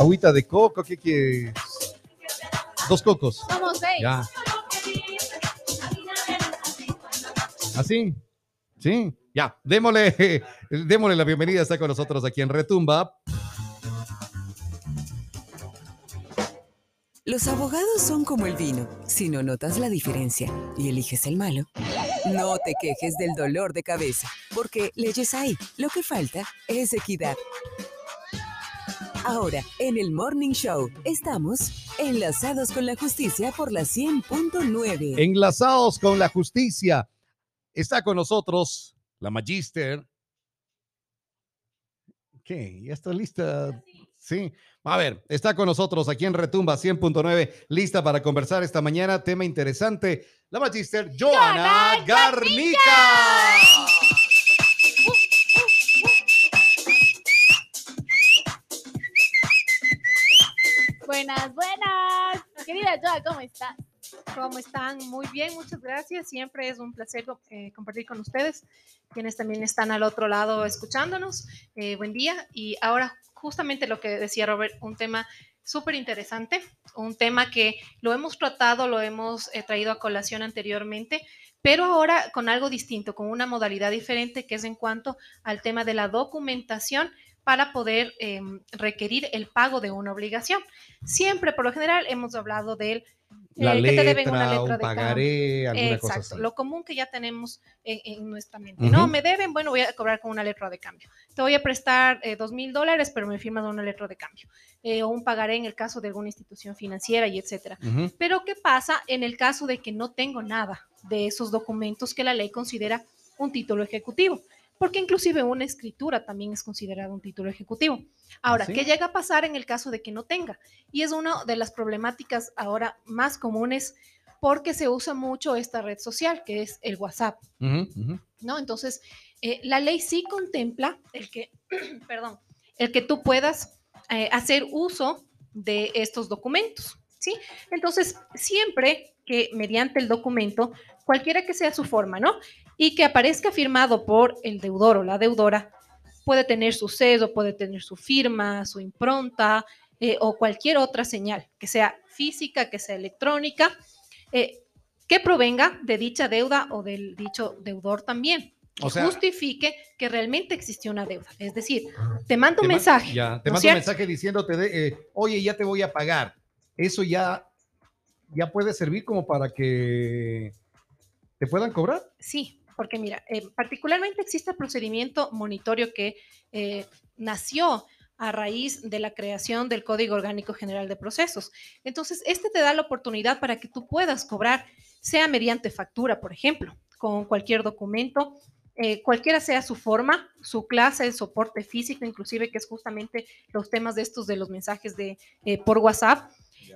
Agüita de coco, ¿qué quieres? Dos cocos. Somos seis. Ya. ¿Así? Sí. Ya, démosle, démosle la bienvenida. Está con nosotros aquí en Retumba. Los abogados son como el vino. Si no notas la diferencia y eliges el malo, no te quejes del dolor de cabeza, porque leyes hay. Lo que falta es equidad. Ahora, en el Morning Show, estamos enlazados con la justicia por la 100.9. Enlazados con la justicia. Está con nosotros la Magister. ¿Qué? ¿Ya está lista? Sí. A ver, está con nosotros aquí en Retumba 100.9, lista para conversar esta mañana. Tema interesante. La Magister Joana Joana Garnica. Buenas, buenas. Querida Joa, ¿cómo estás? ¿Cómo están? Muy bien, muchas gracias. Siempre es un placer eh, compartir con ustedes, quienes también están al otro lado escuchándonos. Eh, buen día. Y ahora, justamente lo que decía Robert, un tema súper interesante, un tema que lo hemos tratado, lo hemos eh, traído a colación anteriormente, pero ahora con algo distinto, con una modalidad diferente, que es en cuanto al tema de la documentación para poder eh, requerir el pago de una obligación. Siempre, por lo general, hemos hablado del La eh, que te deben una letra, letra un de cambio. pagaré, alguna cosa Exacto, así. lo común que ya tenemos en, en nuestra mente. Ujú. No, me deben, bueno, voy a cobrar con una letra de cambio. Te voy a prestar eh, dos mil dólares, pero me firmas una letra de cambio. Eh, o un pagaré en el caso de alguna institución financiera y etcétera. Ujú. Pero, ¿qué pasa en el caso de que no tengo nada de esos documentos que la ley considera un título ejecutivo? Porque inclusive una escritura también es considerada un título ejecutivo. Ahora, ¿sí? ¿qué llega a pasar en el caso de que no tenga? Y es una de las problemáticas ahora más comunes porque se usa mucho esta red social, que es el WhatsApp. ¿no? Entonces, eh, la ley sí contempla el que, perdón, el que tú puedas eh, hacer uso de estos documentos, ¿sí? Entonces, siempre que mediante el documento, cualquiera que sea su forma, ¿no? Y que aparezca firmado por el deudor o la deudora, puede tener su sello, puede tener su firma, su impronta eh, o cualquier otra señal, que sea física, que sea electrónica, eh, que provenga de dicha deuda o del dicho deudor también. O sea- justifique que realmente existió una deuda. Es decir, te mando un mensaje. Ya, te ¿no mando un mensaje diciéndote, de, eh, oye, ya te voy a pagar. Eso ya, ya puede servir como para que te puedan cobrar. Sí, porque mira, eh, particularmente existe el procedimiento monitorio que eh, nació a raíz de la creación del Código Orgánico General de Procesos. Entonces, este te da la oportunidad para que tú puedas cobrar, sea mediante factura, por ejemplo, con cualquier documento, eh, cualquiera sea su forma, su clase, el soporte físico, inclusive, que es justamente los temas de estos de los mensajes de, por WhatsApp,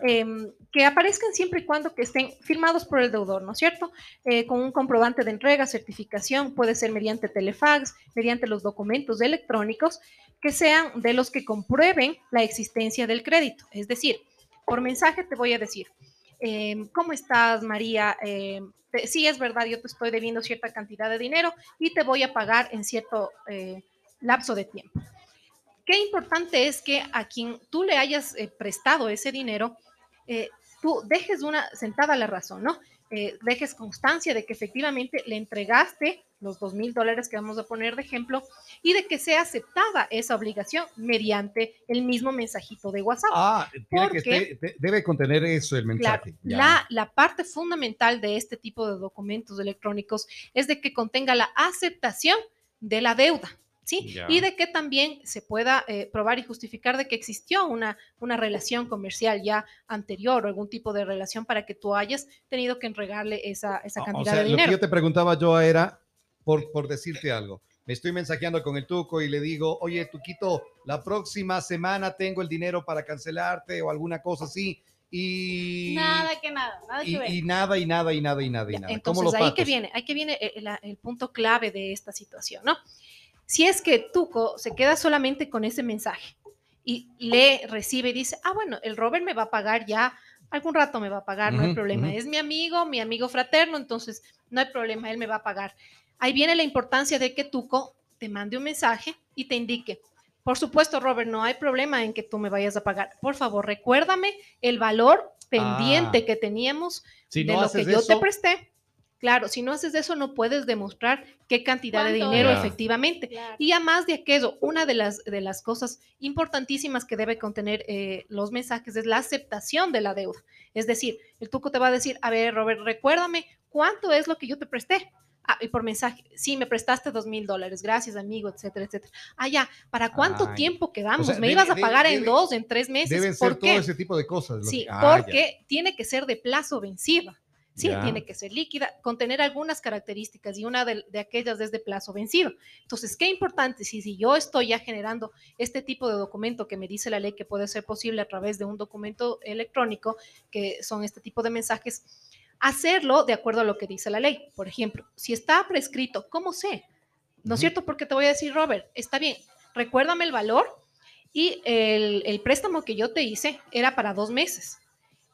em, que aparezcan siempre y cuando que estén firmados por el deudor, ¿no es cierto? Eh, con un comprobante de entrega, certificación, puede ser mediante telefax, mediante los documentos electrónicos, que sean de los que comprueben la existencia del crédito. Es decir, por mensaje te voy a decir, em, ¿cómo estás, María? Em, sí, es verdad, yo te estoy debiendo cierta cantidad de dinero y te voy a pagar en cierto eh, lapso de tiempo. Qué importante es que a quien tú le hayas eh, prestado ese dinero, eh, tú dejes una sentada la razón, ¿no? Eh, dejes constancia de que efectivamente le entregaste los dos mil dólares que vamos a poner de ejemplo y de que sea aceptada esa obligación mediante el mismo mensajito de WhatsApp. Ah, tiene que Porque- te- debe contener eso el mensaje. Ya. la, la parte fundamental de este tipo de documentos electrónicos es de que contenga la aceptación de la deuda, ¿sí? Y de que también se pueda eh, probar y justificar de que existió una, una relación comercial ya anterior o algún tipo de relación para que tú hayas tenido que entregarle esa, esa cantidad o sea, de lo que dinero. yo te preguntaba yo era, por, por decirte algo, me estoy mensajeando con el Tuco y le digo, oye, Tuquito, la próxima semana tengo el dinero para cancelarte o alguna cosa así. Y Nada que nada, nada que y, ver. y nada, y nada, y nada, y nada, y Ya, nada. ¿Cómo Entonces, ahí que viene, ahí que viene el, la- el punto clave de esta situación, ¿no? Si es que Tuco se queda solamente con ese mensaje y le recibe y dice, ah, bueno, el Robert me va a pagar ya, algún rato me va a pagar, no hay problema, es mi amigo, mi amigo fraterno, entonces no hay problema, él me va a pagar. Ahí viene la importancia de que Tuco te mande un mensaje y te indique, Por supuesto, Robert, no hay problema en que tú me vayas a pagar. Por favor, recuérdame el valor pendiente Ah. que teníamos Si de no lo que yo te presté. Claro, si no haces eso, no puedes demostrar qué cantidad de ¿Cuánto dinero efectivamente. Claro. Y además de aquello, una de las, de las cosas importantísimas que debe contener eh, los mensajes es la aceptación de la deuda. Es decir, el tuco te va a decir, a ver, Robert, recuérdame cuánto es lo que yo te presté. Ah, y por mensaje, sí, me prestaste dos mil dólares, gracias amigo, etcétera, etcétera. Ah, ya, ¿para cuánto Ay. tiempo quedamos? O sea, me debe- ibas a debe- pagar en debe- dos, en tres meses. deben ¿Por ser qué? todo ese tipo de cosas. Sí, que- Ah, ya. porque tiene que ser de plazo vencido. Sí, Ya. tiene que ser líquida, contener algunas características y una de, de aquellas es de plazo vencido. Entonces, qué importante, si, si yo estoy ya generando este tipo de documento que me dice la ley que puede ser posible a través de un documento electrónico, que son este tipo de mensajes, hacerlo de acuerdo a lo que dice la ley. Por ejemplo, si está prescrito, ¿cómo sé? ¿No es cierto? Porque te voy a decir, Robert, está bien, recuérdame el valor y el, el préstamo que yo te hice era para dos meses.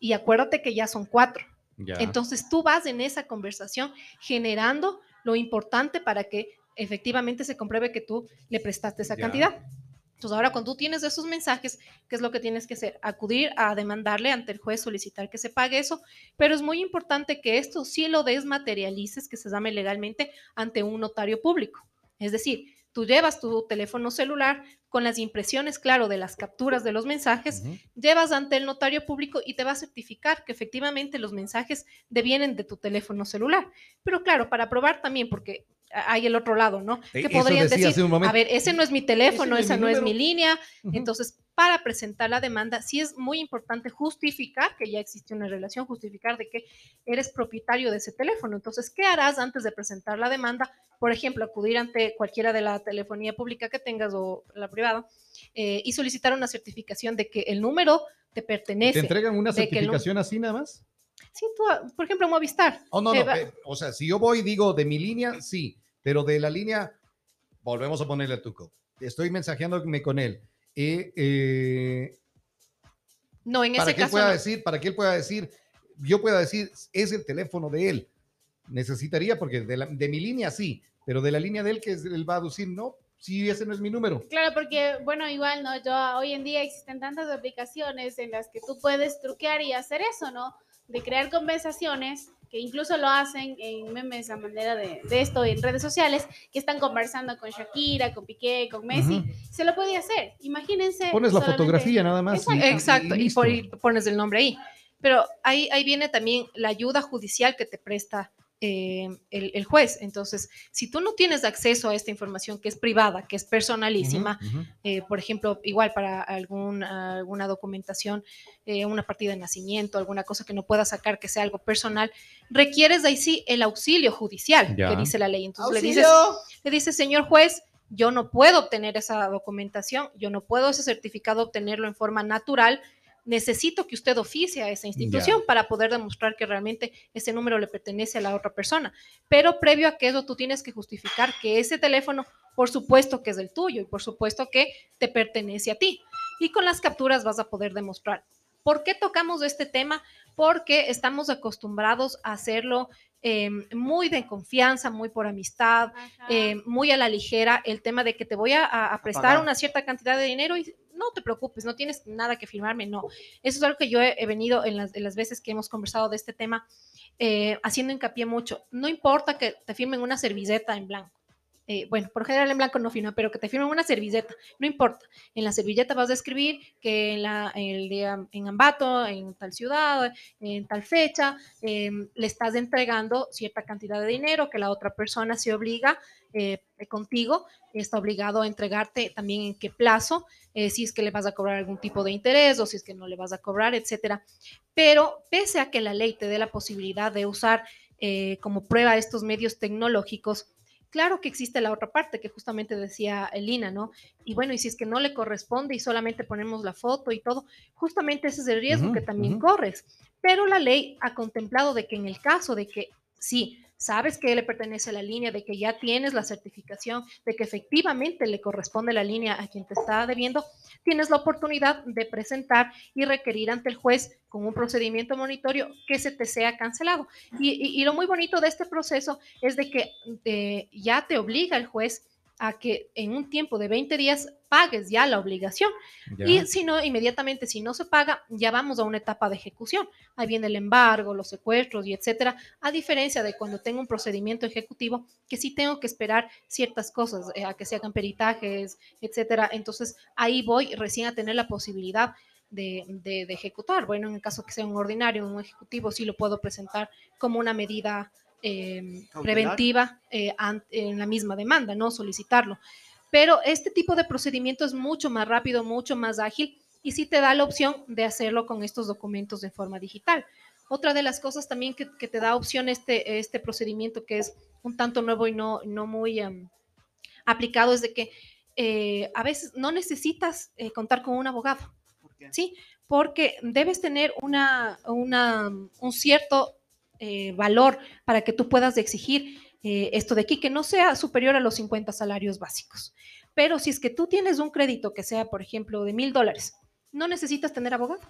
Y acuérdate que ya son cuatro. Ya. Entonces tú vas en esa conversación generando lo importante para que efectivamente se compruebe que tú le prestaste esa Ya. cantidad. Entonces ahora cuando tú tienes esos mensajes, ¿qué es lo que tienes que hacer? Acudir a demandarle ante el juez, solicitar que se pague eso, pero es muy importante que esto sí lo desmaterialices, que se llame legalmente ante un notario público. Es decir, tú llevas tu teléfono celular con las impresiones, claro, de las capturas de los mensajes, llevas ante el notario público y te va a certificar que efectivamente los mensajes devienen de tu teléfono celular. Pero claro, para probar también, porque hay el otro lado, ¿no? Eh, Que eso podrían decir, hace un momento. a ver, ese no es mi teléfono, Ese no es esa mi no es mi número". línea. Entonces, para presentar la demanda, sí es muy importante justificar que ya existe una relación, justificar de que eres propietario de ese teléfono. Entonces, ¿qué harás antes de presentar la demanda? Por ejemplo, acudir ante cualquiera de la telefonía pública que tengas o la privada eh, y solicitar una certificación de que el número te ¿Te pertenece. entregan una de que el nu- certificación así nada más? Sí, tú, por ejemplo, Movistar. Oh, no, Eh, no. eh, o sea, si yo voy y digo de mi línea, sí, pero de la línea, volvemos a ponerle el tuco. Estoy mensajeándome con él. Eh, eh, No, en para ese que caso. pueda no. decir, para que él pueda decir, yo pueda decir, es el teléfono de él. Necesitaría, porque de, la- de mi línea sí, pero de la línea de él, que es- él va a decir, no, si ese no es mi número. Claro, porque, bueno, igual, ¿no? Yo, hoy en día existen tantas aplicaciones en las que tú puedes truquear y hacer eso, ¿no? De crear conversaciones, que incluso lo hacen en memes a manera de, de esto en redes sociales, que están conversando con Shakira, con Piqué, con Messi. Ujú. Se lo podía hacer. Imagínense. Pones la fotografía nada más. y- y- Exacto, y, listo. por, y pones el nombre ahí. Pero ahí, ahí viene también la ayuda judicial que te presta eh, el, el juez. Entonces, si tú no tienes acceso a esta información que es privada, que es personalísima, eh, por ejemplo, igual para algún, alguna documentación, eh, una partida de nacimiento, alguna cosa que no pueda sacar que sea algo personal, requieres ahí sí el auxilio judicial Ya. que dice la ley. Entonces le dices, le dice, señor juez, yo no puedo obtener esa documentación, yo no puedo ese certificado obtenerlo en forma natural, necesito que usted oficie a esa institución para poder demostrar que realmente ese número le pertenece a la otra persona. Pero previo a que eso, tú tienes que justificar que ese teléfono, por supuesto que es el tuyo y por supuesto que te pertenece a ti. Y con las capturas vas a poder demostrar. ¿Por qué tocamos este tema? Porque estamos acostumbrados a hacerlo eh, muy de confianza, muy por amistad, eh, muy a la ligera el tema de que te voy a, a- a prestar pagar. una cierta cantidad de dinero y no te preocupes, no tienes nada que firmarme, no. Eso es algo que yo he, he venido en las, en las veces que hemos conversado de este tema, eh, haciendo hincapié mucho. No importa que te firmen una servilleta en blanco. Eh, bueno, por general en blanco no firma, pero que te firmen una servilleta, no importa. En la servilleta vas a escribir que en, la, el día en Ambato, en tal ciudad, en tal fecha, eh, le estás entregando cierta cantidad de dinero que la otra persona se obliga eh, contigo, está obligado a entregarte también en qué plazo, eh, si es que le vas a cobrar algún tipo de interés o si es que no le vas a cobrar, etcétera. Pero pese a que la ley te dé la posibilidad de usar eh, como prueba estos medios tecnológicos, claro que existe la otra parte que justamente decía Elina, ¿no? Y bueno, y si es que no le corresponde y solamente ponemos la foto y todo, justamente ese es el riesgo que también corres. Pero la ley ha contemplado de que en el caso de que sí, sabes que le pertenece la línea, de que ya tienes la certificación, de que efectivamente le corresponde la línea a quien te está debiendo, tienes la oportunidad de presentar y requerir ante el juez con un procedimiento monitorio que se te sea cancelado. Y lo muy bonito de este proceso es de que eh, ya te obliga el juez a que en un tiempo de 20 días pagues ya la obligación. Ya. Y si no, inmediatamente, si no se paga, ya vamos a una etapa de ejecución. Ahí viene el embargo, los secuestros y etcétera. A diferencia de cuando tengo un procedimiento ejecutivo, que sí tengo que esperar ciertas cosas, eh, a que se hagan peritajes, etcétera. Entonces, ahí voy recién a tener la posibilidad de, de- de ejecutar. Bueno, en el caso que sea un ordinario, un ejecutivo, sí lo puedo presentar como una medida eh, Cautelar. preventiva eh, en la misma demanda, no solicitarlo. Pero este tipo de procedimiento es mucho más rápido, mucho más ágil y sí te da la opción de hacerlo con estos documentos de forma digital. Otra de las cosas también que, que te da opción este, este procedimiento que es un tanto nuevo y no, no muy em, aplicado es de que eh, a veces no necesitas eh, contar con un abogado. Sí, porque debes tener una, una- un cierto eh, valor para que tú puedas exigir eh, esto de aquí, que no sea superior a los 50 salarios básicos. Pero si es que tú tienes un crédito que sea, por ejemplo, de mil dólares, no necesitas tener abogado.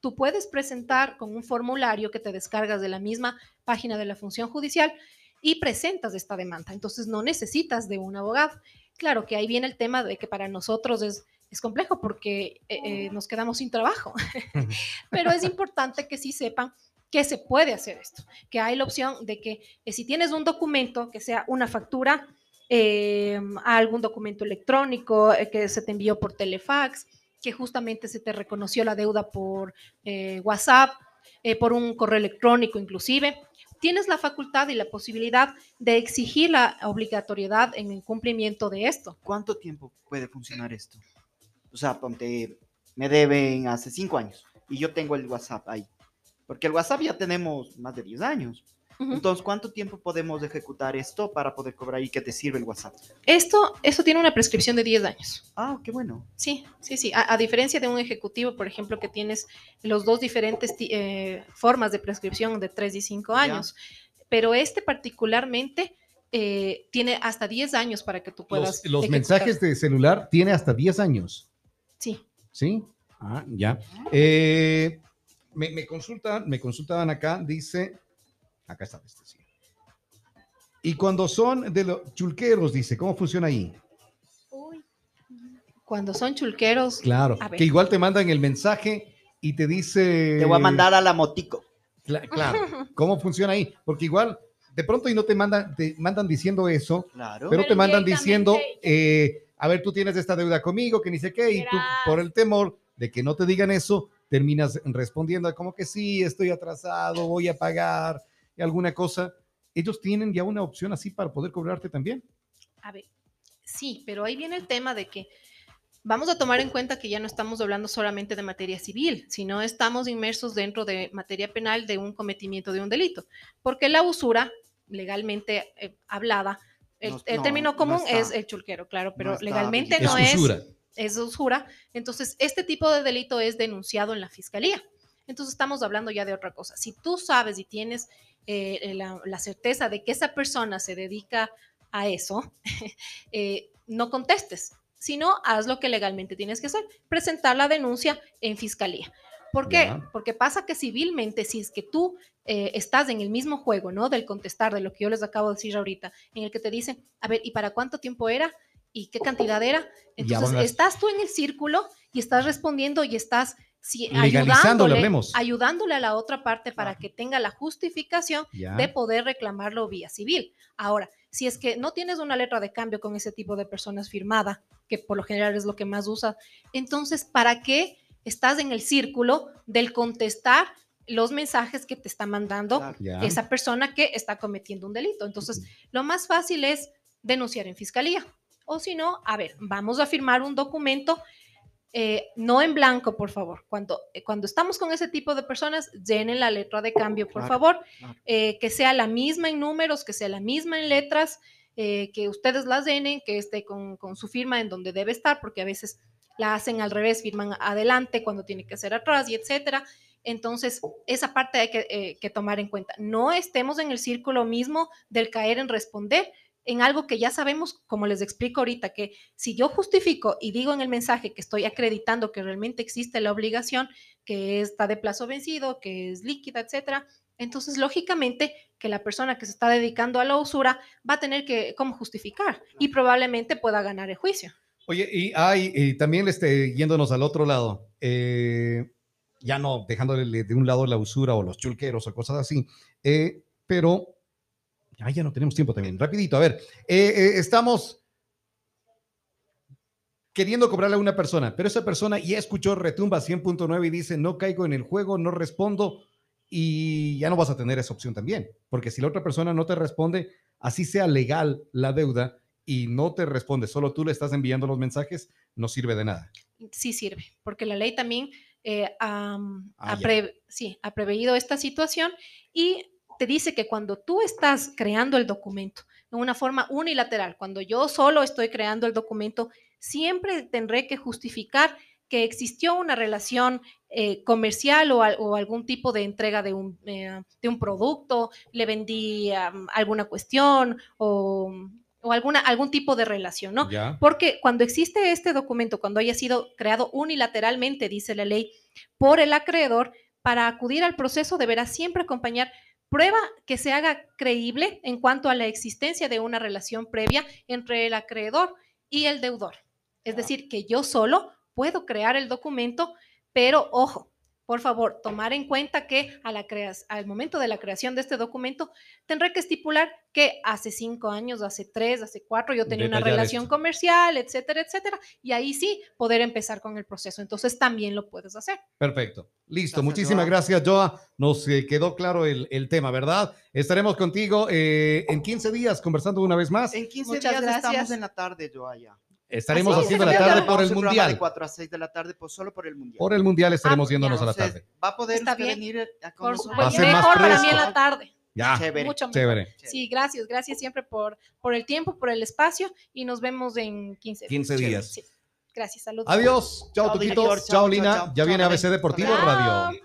Tú puedes presentar con un formulario que te descargas de la misma página de la función judicial y presentas esta demanda. Entonces no necesitas de un abogado. Claro que ahí viene el tema de que para nosotros es, es complejo porque eh, eh, nos quedamos sin trabajo, pero es importante que sí sepan que se puede hacer esto, que hay la opción de que eh, si tienes un documento que sea una factura, eh, algún documento electrónico eh, que se te envió por telefax, que justamente se te reconoció la deuda por eh, WhatsApp, eh, por un correo electrónico inclusive, tienes la facultad y la posibilidad de exigir la obligatoriedad en el cumplimiento de esto. ¿Cuánto tiempo puede funcionar esto? O sea, ponte, me deben hace cinco años y yo tengo el WhatsApp ahí. Porque el WhatsApp ya tenemos más de 10 años. Entonces, ¿cuánto tiempo podemos ejecutar esto para poder cobrar y que te sirve el WhatsApp? Esto, esto tiene una prescripción de 10 años. Ah, qué bueno. Sí, sí, sí. A, a diferencia de un ejecutivo, por ejemplo, que tienes los dos diferentes eh, formas de prescripción de 3 y 5 Ya. años. Pero este particularmente eh, tiene hasta 10 años para que tú puedas. Los, los mensajes de celular tiene hasta 10 años. Sí. ¿Sí? Ah, ya. Eh, me, me consultan, me consultaban acá, dice, acá está este, sí. Y cuando son de los chulqueros, dice, ¿cómo funciona ahí? Uy, Cuando son chulqueros. Claro, que igual te mandan el mensaje y te dice... Te voy a mandar a la motico. Cla- claro, ¿cómo funciona ahí? Porque igual, de pronto y no te mandan, te mandan diciendo eso, Claro. pero, Pero te mandan diciendo, eh, a ver, tú tienes esta deuda conmigo, que ni sé qué, y tú, por el temor de que no te digan eso, terminas respondiendo como que sí, estoy atrasado, voy a pagar, y alguna cosa. Ellos tienen ya una opción así para poder cobrarte también. A ver, sí, pero ahí viene el tema de que vamos a tomar en cuenta que ya no estamos hablando solamente de materia civil, sino estamos inmersos dentro de materia penal de un cometimiento de un delito, porque la usura, legalmente eh, hablada, el, No- el no, término no común está. es el chulquero, claro, pero está legalmente no es, usura. es usura. Entonces, este tipo de delito es denunciado en la fiscalía. Entonces, estamos hablando ya de otra cosa. Si tú sabes y tienes eh, la, la certeza de que esa persona se dedica a eso, eh, no contestes, sino haz lo que legalmente tienes que hacer, presentar la denuncia en fiscalía. ¿Por qué? Porque pasa que civilmente, si es que tú eh, estás en el mismo juego, ¿no? Del contestar, de lo que yo les acabo de decir ahorita, en el que te dicen, a ver, ¿y para cuánto tiempo era? ¿Y qué cantidad era? Entonces, a- estás tú en el círculo y estás respondiendo y estás si- ayudándole, ayudándole a la otra parte para que tenga la justificación Ya. de poder reclamarlo vía civil. Ahora, si es que no tienes una letra de cambio con ese tipo de personas firmada, que por lo general es lo que más usa, entonces, ¿para qué estás en el círculo del contestar los mensajes que te está mandando esa persona que está cometiendo un delito? Entonces, lo más fácil es denunciar en fiscalía. O si no, a ver, vamos a firmar un documento, eh, no en blanco, por favor. Cuando, eh, cuando estamos con ese tipo de personas, llenen la letra de cambio, por Claro, favor, claro. eh, que sea la misma en números, que sea la misma en letras, que ustedes las llenen, que esté con, con su firma en donde debe estar, porque a veces la hacen al revés, firman adelante cuando tiene que ser atrás y etcétera. Entonces, esa parte hay que, que tomar en cuenta. No estemos en el círculo mismo del caer en responder en algo que ya sabemos, como les explico ahorita, que si yo justifico y digo en el mensaje que estoy acreditando que realmente existe la obligación, que está de plazo vencido, que es líquida, etcétera, Entonces, lógicamente, que la persona que se está dedicando a la usura va a tener que, ¿cómo justificar? Y probablemente pueda ganar el juicio. Oye, y hay, y también este, yéndonos al otro lado, eh, ya no dejándole de un lado la usura o los chulqueros o cosas así, eh, pero ya, ya no tenemos tiempo también. Rapidito, a ver, eh, eh, estamos queriendo cobrarle a una persona, pero esa persona ya escuchó Retumba 100.9 y dice, no caigo en el juego, no respondo y ya no vas a tener esa opción también, porque si la otra persona no te responde, así sea legal la deuda y no te responde, solo tú le estás enviando los mensajes, no sirve de nada. Sí sirve, porque la ley también eh, am, Ah, ha, pre- sí, ha preveído esta situación y te dice que cuando tú estás creando el documento de una forma unilateral, cuando yo solo estoy creando el documento, siempre tendré que justificar que existió una relación eh, comercial o, al- o algún tipo de entrega de un, eh, de un producto, le vendí alguna cuestión o, o alguna, algún tipo de relación, ¿no? ¿Ya? Porque cuando existe este documento, cuando haya sido creado unilateralmente, dice la ley, por el acreedor, para acudir al proceso deberá siempre acompañar prueba que se haga creíble en cuanto a la existencia de una relación previa entre el acreedor y el deudor. Es decir, que yo solo puedo crear el documento, pero ojo, por favor, tomar en cuenta que a la crea- al momento de la creación de este documento tendré que estipular que hace cinco años, hace tres, hace cuatro, yo tenía una relación esto. comercial, etcétera, etcétera, y ahí sí poder empezar con el proceso. Entonces también lo puedes hacer. Perfecto. Listo. Gracias, Muchísimas Joa. gracias, Joa. Nos eh, quedó claro el, el tema, ¿verdad? Estaremos contigo eh, en 15 días conversando una vez más. En 15 Muchas días gracias. estamos en la tarde, yo allá. Estaremos Así es, haciendo la tarde por el Mundial. De 4 a 6 de la tarde, pues solo por el Mundial. Por el Mundial estaremos Ah, yéndonos ya, a la Entonces, tarde. ¿Va a poder usted venir a con Por nosotros? Va a ser más mejor para mí en la tarde. Ya, Chévere. Mucho mejor. chévere. Sí, gracias, gracias siempre por, por el tiempo, por el espacio y nos vemos en 15 días. 15 días. Sí. Gracias, saludos. Adiós. Chao, Chao, Tuquito. director. Chao, Chao, Lina. chao, chao. Ya viene ABC Deportivo Chao. Radio.